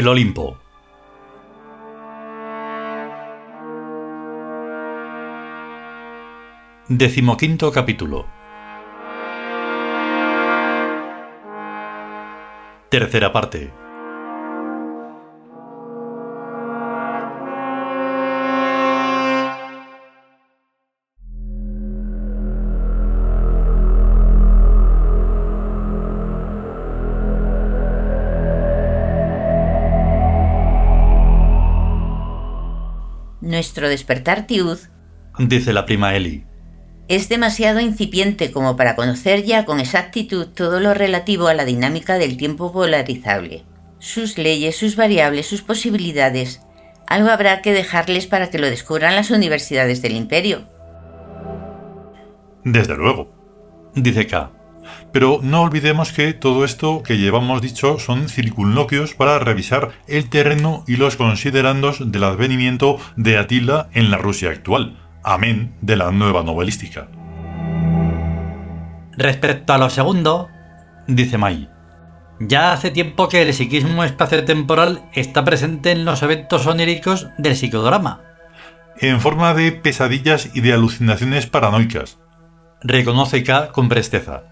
El Olimpo. Decimoquinto capítulo. Tercera parte. Nuestro despertar tiud Dice la prima Eli. es demasiado incipiente como para conocer ya con exactitud todo lo relativo a la dinámica del tiempo polarizable, sus leyes, sus variables, sus posibilidades. Algo habrá que dejarles para que lo descubran las universidades del imperio. Desde luego. Dice K. Pero no olvidemos que todo esto que llevamos dicho son circunloquios para revisar el terreno y los considerandos del advenimiento de Atila en la Rusia actual. Amén de la nueva novelística. Respecto a lo segundo, dice Mai. Ya hace tiempo que el psiquismo espaciotemporal está presente en los eventos oníricos del psicodrama. En forma de pesadillas y de alucinaciones paranoicas, Reconoce K con presteza.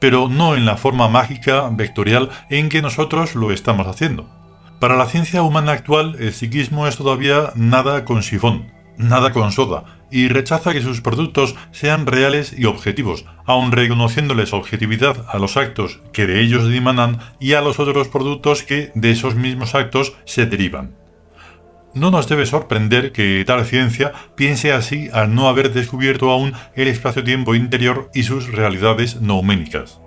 Pero no en la forma mágica vectorial en que nosotros lo estamos haciendo. Para la ciencia humana actual, el psiquismo es todavía nada con sifón, nada con soda, y rechaza que sus productos sean reales y objetivos, aun reconociéndoles objetividad a los actos que de ellos dimanan y a los otros productos que de esos mismos actos se derivan. No nos debe sorprender que tal ciencia piense así al no haber descubierto aún el espacio-tiempo interior y sus realidades nouménicas.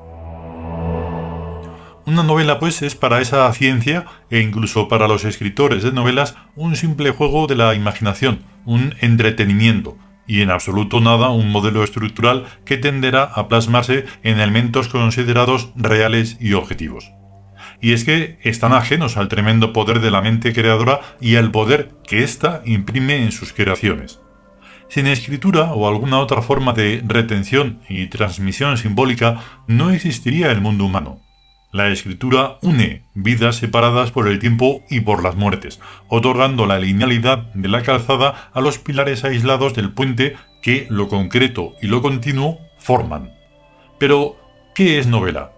Una novela, pues, es para esa ciencia, e incluso para los escritores de novelas, un simple juego de la imaginación, un entretenimiento, y en absoluto nada un modelo estructural que tenderá a plasmarse en elementos considerados reales y objetivos. Y es que están ajenos al tremendo poder de la mente creadora y al poder que ésta imprime en sus creaciones. Sin escritura o alguna otra forma de retención y transmisión simbólica no existiría el mundo humano. La escritura une vidas separadas por el tiempo y por las muertes, otorgando la linealidad de la calzada a los pilares aislados del puente que lo concreto y lo continuo forman. Pero, ¿qué es novela?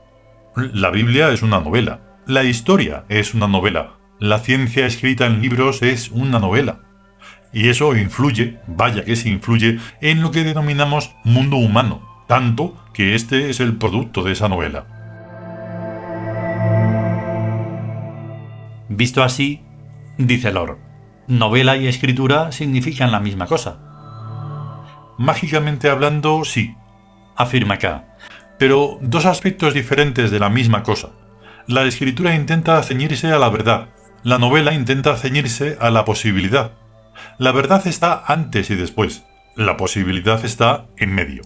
La Biblia es una novela, la historia es una novela, la ciencia escrita en libros es una novela. Y eso influye, vaya que sí influye, en lo que denominamos mundo humano, tanto que este es el producto de esa novela. Visto así, dice Lord, novela y escritura significan la misma cosa. Mágicamente hablando, sí, Afirma K. pero dos aspectos diferentes de la misma cosa. La escritura intenta ceñirse a la verdad, la novela intenta ceñirse a la posibilidad. La verdad está antes y después, la posibilidad está en medio.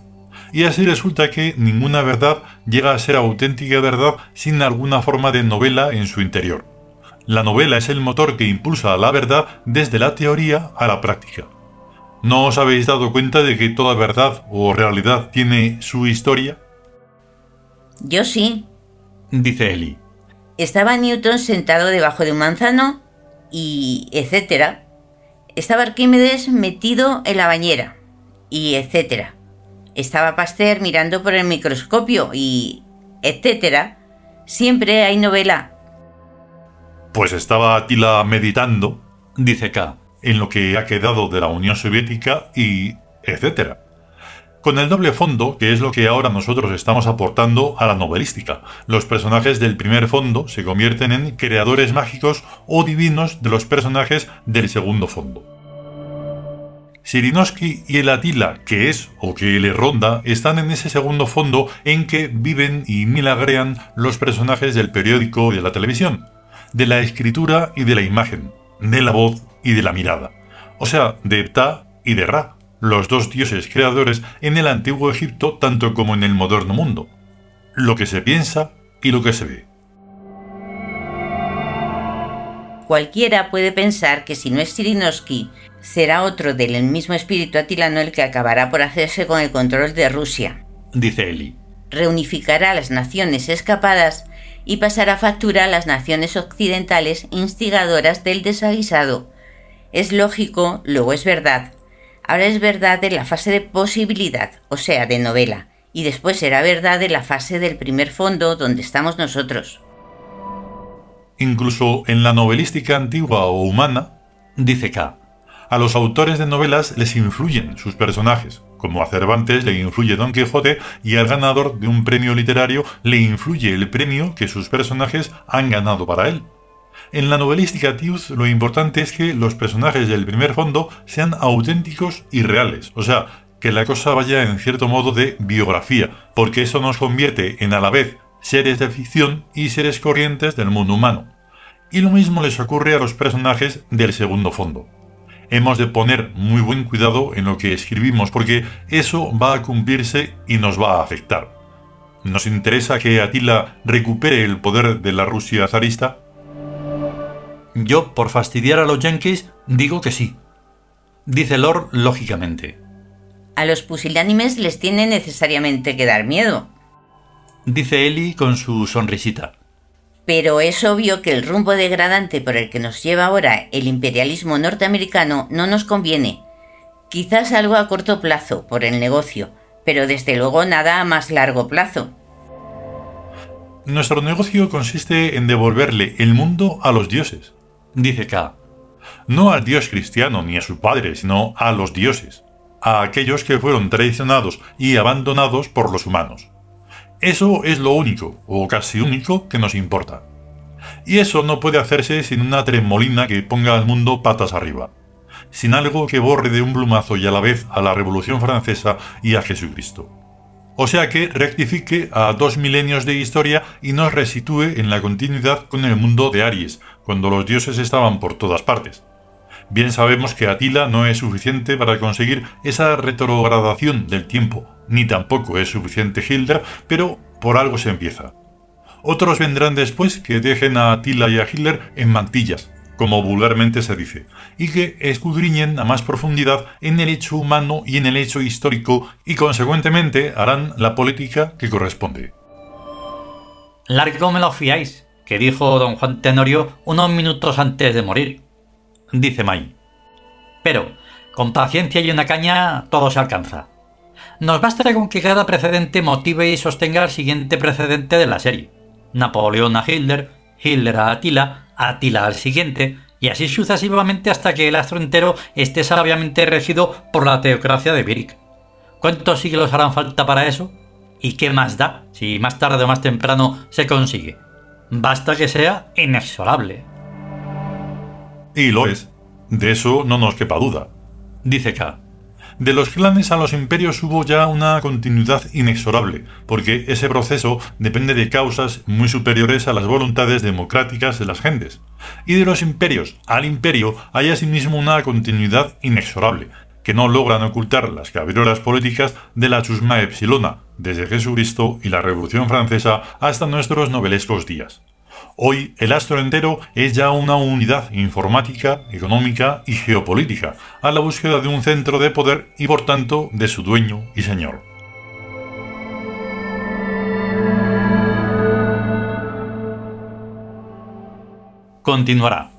Y así resulta que ninguna verdad llega a ser auténtica verdad sin alguna forma de novela en su interior. La novela es el motor que impulsa a la verdad desde la teoría a la práctica. ¿No os habéis dado cuenta de que toda verdad o realidad tiene su historia? Yo sí. Dice Eli. Estaba Newton sentado debajo de un manzano y etcétera. Estaba Arquímedes metido en la bañera y etcétera. Estaba Pasteur mirando por el microscopio y etcétera. Siempre hay novela. Pues estaba Atila meditando Dice K. en lo que ha quedado de la Unión Soviética y etcétera. Con el doble fondo, que es lo que ahora nosotros estamos aportando a la novelística. Los personajes del primer fondo se convierten en creadores mágicos o divinos de los personajes del segundo fondo. Sirinovsky y el Atila, que es o que le ronda, están en ese segundo fondo en que viven y milagrean los personajes del periódico y de la televisión, de la escritura y de la imagen, de la voz y de la mirada. O sea, de Ptah y de Ra, los dos dioses creadores en el antiguo Egipto tanto como en el moderno mundo. Lo que se piensa y lo que se ve. Cualquiera puede pensar que si no es Sirinovsky, será otro del mismo espíritu atilano el que acabará por hacerse con el control de Rusia. Dice Eli. Reunificará las naciones escapadas y pasará factura a las naciones occidentales instigadoras del desaguisado. Es lógico, luego es verdad. Ahora es verdad en la fase de posibilidad, o sea, de novela, y después será verdad en la fase del primer fondo donde estamos nosotros. Incluso en la novelística antigua o humana, dice K, a los autores de novelas les influyen sus personajes, como a Cervantes le influye Don Quijote y al ganador de un premio literario le influye el premio que sus personajes han ganado para él. En la novelística Tius lo importante es que los personajes del primer fondo sean auténticos y reales, o sea, que la cosa vaya en cierto modo de biografía, porque eso nos convierte en a la vez seres de ficción y seres corrientes del mundo humano. Y lo mismo les ocurre a los personajes del segundo fondo hemos de poner muy buen cuidado en lo que escribimos porque eso va a cumplirse y nos va a afectar. ¿Nos interesa que Atila recupere el poder de la Rusia zarista? Yo, por fastidiar a los yankees, digo que sí. Dice Lord lógicamente. A los pusilánimes les tiene necesariamente que dar miedo. Dice Eli con su sonrisita. Pero es obvio que el rumbo degradante por el que nos lleva ahora el imperialismo norteamericano no nos conviene. Quizás algo a corto plazo, por el negocio, pero desde luego nada a más largo plazo. Nuestro negocio consiste en devolverle el mundo a los dioses, dice K. No al dios cristiano ni a su padre, sino a los dioses, a aquellos que fueron traicionados y abandonados por los humanos. Eso es lo único, o casi único, que nos importa. Y eso no puede hacerse sin una tremolina que ponga al mundo patas arriba, sin algo que borre de un plumazo y a la vez a la Revolución Francesa y a Jesucristo. O sea que rectifique a dos milenios de historia y nos resitúe en la continuidad con el mundo de Aries, cuando los dioses estaban por todas partes. Bien sabemos que Atila no es suficiente para conseguir esa retrogradación del tiempo, ni tampoco es suficiente Hilda, pero por algo se empieza. Otros vendrán después que dejen a Atila y a Hitler en mantillas, como vulgarmente se dice, y que escudriñen a más profundidad en el hecho humano y en el hecho histórico y consecuentemente harán la política que corresponde. Largo me lo fiáis, que dijo don Juan Tenorio unos minutos antes de morir dice May. Pero, con paciencia y una caña, todo se alcanza. Nos bastará con que cada precedente motive y sostenga el siguiente precedente de la serie. Napoleón a Hitler, Hitler a Attila, Attila al siguiente, y así sucesivamente hasta que el astro entero esté sabiamente regido por la teocracia de Birick. ¿Cuántos siglos harán falta para eso? ¿Y qué más da si más tarde o más temprano se consigue? Basta que sea inexorable. Y lo es. De eso no nos quepa duda. Dice K. De los clanes a los imperios hubo ya una continuidad inexorable, porque ese proceso depende de causas muy superiores a las voluntades democráticas de las gentes. Y de los imperios al imperio hay asimismo una continuidad inexorable, que no logran ocultar las cabreras políticas de la chusma epsilona, desde Jesucristo y la Revolución Francesa hasta nuestros novelescos días. Hoy el astro entero es ya una unidad informática, económica y geopolítica, a la búsqueda de un centro de poder y por tanto de su dueño y señor. Continuará.